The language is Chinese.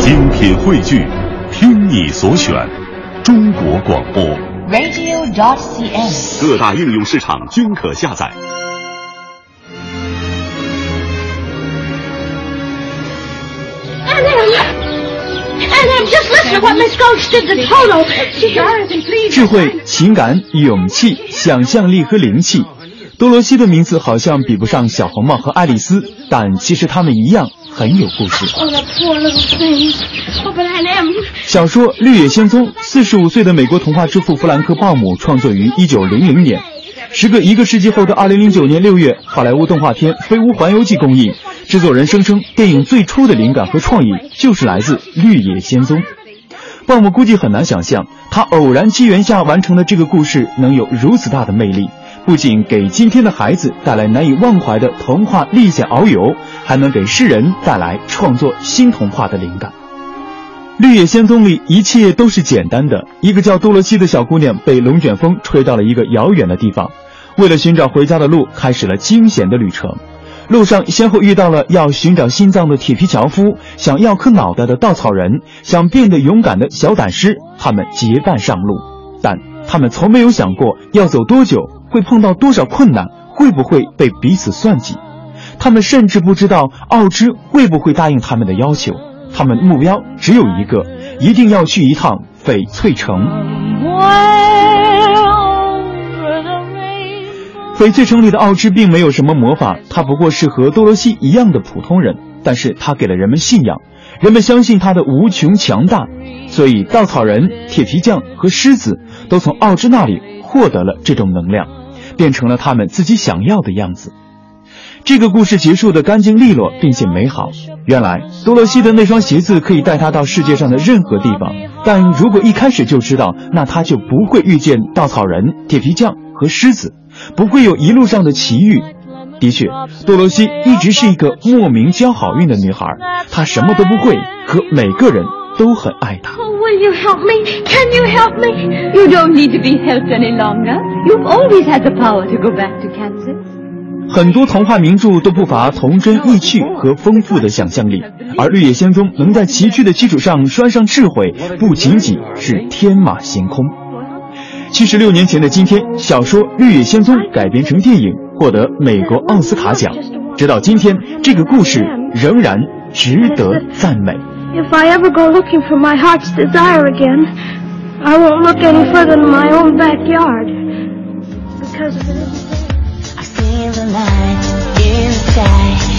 精品汇聚，听你所选，中国广播，Radio dot cn，各大应用市场均可下载。智慧、情感、勇气、想象力和灵气。多罗西的名字好像比不上小红帽和爱丽丝，但其实他们一样很有故事。Oh. Oh, 小说《绿野仙踪》，四十五岁的美国童话之父弗兰克·鲍姆创作于一九零零年。时隔一个世纪后的二零零九年六月，好莱坞动画片《飞屋环游记》公映。制作人声称，电影最初的灵感和创意就是来自《绿野仙踪》。鲍姆估计很难想象，他偶然机缘下完成的这个故事能有如此大的魅力，不仅给今天的孩子带来难以忘怀的童话历险遨游，还能给世人带来创作新童话的灵感。《绿野仙踪》里一切都是简单的，一个叫多罗西的小姑娘被龙卷风吹到了一个遥远的地方，为了寻找回家的路，开始了惊险的旅程。路上先后遇到了要寻找心脏的铁皮樵夫，想要颗脑袋的稻草人，想变得勇敢的小胆狮。他们结伴上路，但他们从没有想过要走多久，会碰到多少困难，会不会被彼此算计。他们甚至不知道奥芝会不会答应他们的要求。他们目标只有一个，一定要去一趟翡翠城。翡翠城里的奥芝并没有什么魔法，他不过是和多罗西一样的普通人，但是他给了人们信仰，人们相信他的无穷强大，所以稻草人、铁皮匠和狮子都从奥芝那里获得了这种能量，变成了他们自己想要的样子。这个故事结束的干净利落，并且美好。原来多罗西的那双鞋子可以带他到世界上的任何地方，但如果一开始就知道，那他就不会遇见稻草人、铁皮匠和狮子。不会有一路上的奇遇。的确，多罗西一直是一个莫名交好运的女孩，她什么都不会，可每个人都很爱她。Oh, will you help me? Can you help me? You don't need to be helped any longer. You've always had the power to go back to Kansas. 很多童话名著都不乏童真意趣和丰富的想象力，而《绿野仙踪》能在崎岖的基础上拴上智慧，不仅仅是天马行空。七十六年前的今天，小说《绿野仙踪》改编成电影，获得美国奥斯卡奖。直到今天，这个故事仍然值得赞美。If I ever go looking for my heart's desire again, I won't look any further than my own backyard. Because. I feel the light in the sky,